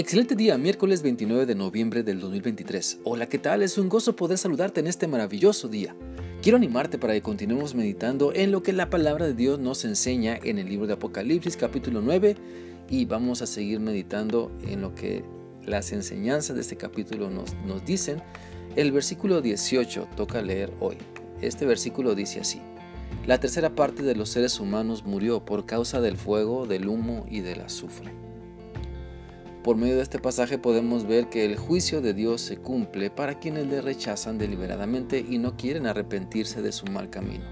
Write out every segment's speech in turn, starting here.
Excelente día, miércoles 29 de noviembre del 2023. Hola, ¿qué tal? Es un gozo poder saludarte en este maravilloso día. Quiero animarte para que continuemos meditando en lo que la palabra de Dios nos enseña en el libro de Apocalipsis capítulo 9 y vamos a seguir meditando en lo que las enseñanzas de este capítulo nos, nos dicen. El versículo 18 toca leer hoy. Este versículo dice así. La tercera parte de los seres humanos murió por causa del fuego, del humo y del azufre. Por medio de este pasaje podemos ver que el juicio de Dios se cumple para quienes le rechazan deliberadamente y no quieren arrepentirse de su mal camino.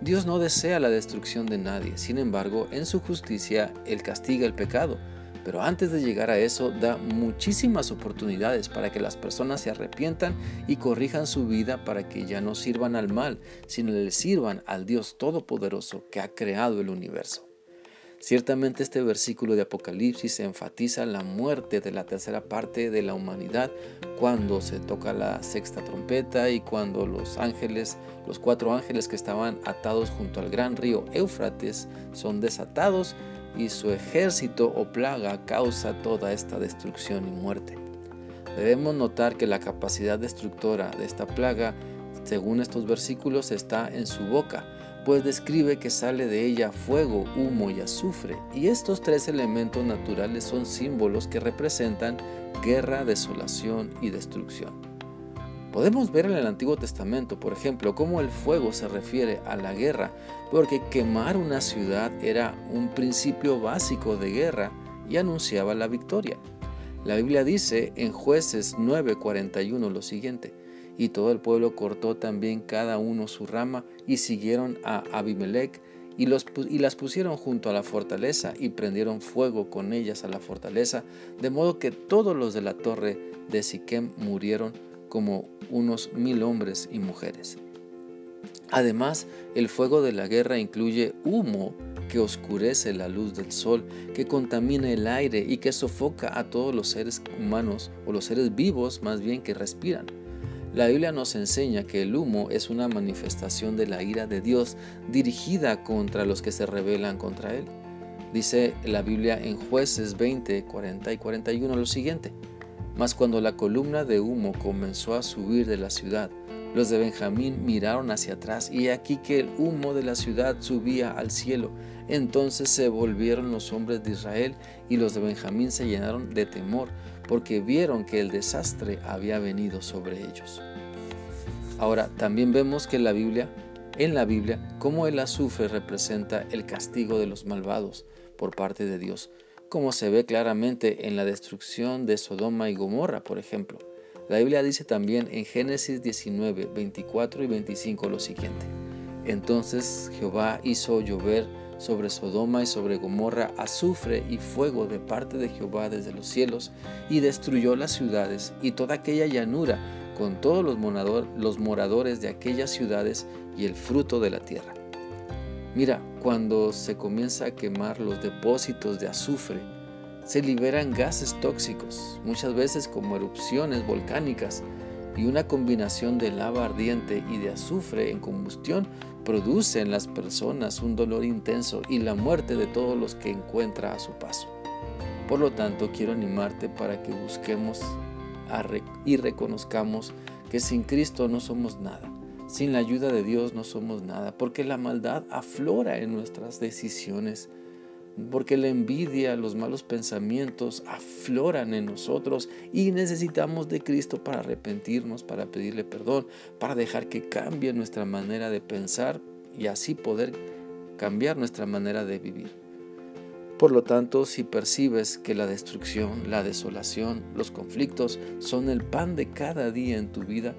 Dios no desea la destrucción de nadie, sin embargo, en su justicia Él castiga el pecado, pero antes de llegar a eso da muchísimas oportunidades para que las personas se arrepientan y corrijan su vida para que ya no sirvan al mal, sino le sirvan al Dios Todopoderoso que ha creado el universo. Ciertamente este versículo de Apocalipsis enfatiza la muerte de la tercera parte de la humanidad cuando se toca la sexta trompeta y cuando los ángeles, los cuatro ángeles que estaban atados junto al gran río Éufrates son desatados y su ejército o plaga causa toda esta destrucción y muerte. Debemos notar que la capacidad destructora de esta plaga, según estos versículos, está en su boca, pues describe que sale de ella fuego, humo y azufre, y estos tres elementos naturales son símbolos que representan guerra, desolación y destrucción. Podemos ver en el Antiguo Testamento, por ejemplo, cómo el fuego se refiere a la guerra, porque quemar una ciudad era un principio básico de guerra y anunciaba la victoria. La Biblia dice en jueces 9:41 lo siguiente, y todo el pueblo cortó también cada uno su rama y siguieron a Abimelech y, las pusieron junto a la fortaleza y prendieron fuego con ellas a la fortaleza, de modo que todos los de la torre de Siquem murieron como unos mil hombres y mujeres. Además, el fuego de la guerra incluye humo que oscurece la luz del sol, que contamina el aire y que sofoca a todos los seres humanos o los seres vivos más bien que respiran. La Biblia nos enseña que el humo es una manifestación de la ira de Dios dirigida contra los que se rebelan contra Él. Dice la Biblia en jueces 20, 40 y 41 lo siguiente. Mas cuando la columna de humo comenzó a subir de la ciudad, los de Benjamín miraron hacia atrás y aquí que el humo de la ciudad subía al cielo. Entonces se volvieron los hombres de Israel y los de Benjamín se llenaron de temor porque vieron que el desastre había venido sobre ellos. Ahora, también vemos que en la Biblia, en la Biblia, cómo el azufre representa el castigo de los malvados por parte de Dios, como se ve claramente en la destrucción de Sodoma y Gomorra, por ejemplo. La Biblia dice también en Génesis 19, 24 y 25 lo siguiente. Entonces Jehová hizo llover sobre Sodoma y sobre Gomorra azufre y fuego de parte de Jehová desde los cielos, y destruyó las ciudades y toda aquella llanura, con todos los, moradores de aquellas ciudades y el fruto de la tierra. Mira, cuando se comienza a quemar los depósitos de azufre, se liberan gases tóxicos, muchas veces como erupciones volcánicas, y una combinación de lava ardiente y de azufre en combustión produce en las personas un dolor intenso y la muerte de todos los que encuentra a su paso. Por lo tanto, quiero animarte para que busquemos y reconozcamos que sin Cristo no somos nada. Sin la ayuda de Dios no somos nada, porque la maldad aflora en nuestras decisiones, porque la envidia, los malos pensamientos afloran en nosotros y necesitamos de Cristo para arrepentirnos, para pedirle perdón, para dejar que cambie nuestra manera de pensar y así poder cambiar nuestra manera de vivir. Por lo tanto, si percibes que la destrucción, la desolación, los conflictos son el pan de cada día en tu vida,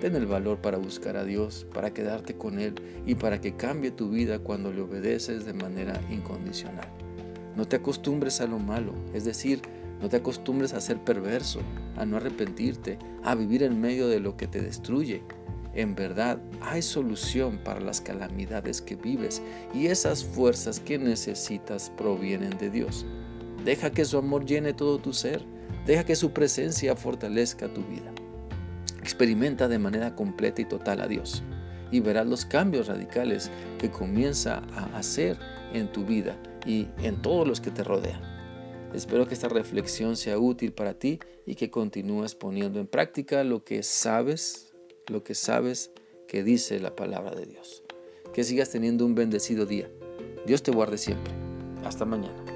Ten el valor para buscar a Dios, para quedarte con Él y para que cambie tu vida cuando le obedeces de manera incondicional. No te acostumbres a lo malo, es decir, no te acostumbres a ser perverso, a no arrepentirte, a vivir en medio de lo que te destruye. En verdad, hay solución para las calamidades que vives y esas fuerzas que necesitas provienen de Dios. Deja que su amor llene todo tu ser, deja que su presencia fortalezca tu vida. Experimenta de manera completa y total a Dios y verás los cambios radicales que comienza a hacer en tu vida y en todos los que te rodean. Espero que esta reflexión sea útil para ti y que continúes poniendo en práctica lo que sabes, lo que sabes que dice la palabra de Dios. Que sigas teniendo un bendecido día. Dios te guarde siempre. Hasta mañana.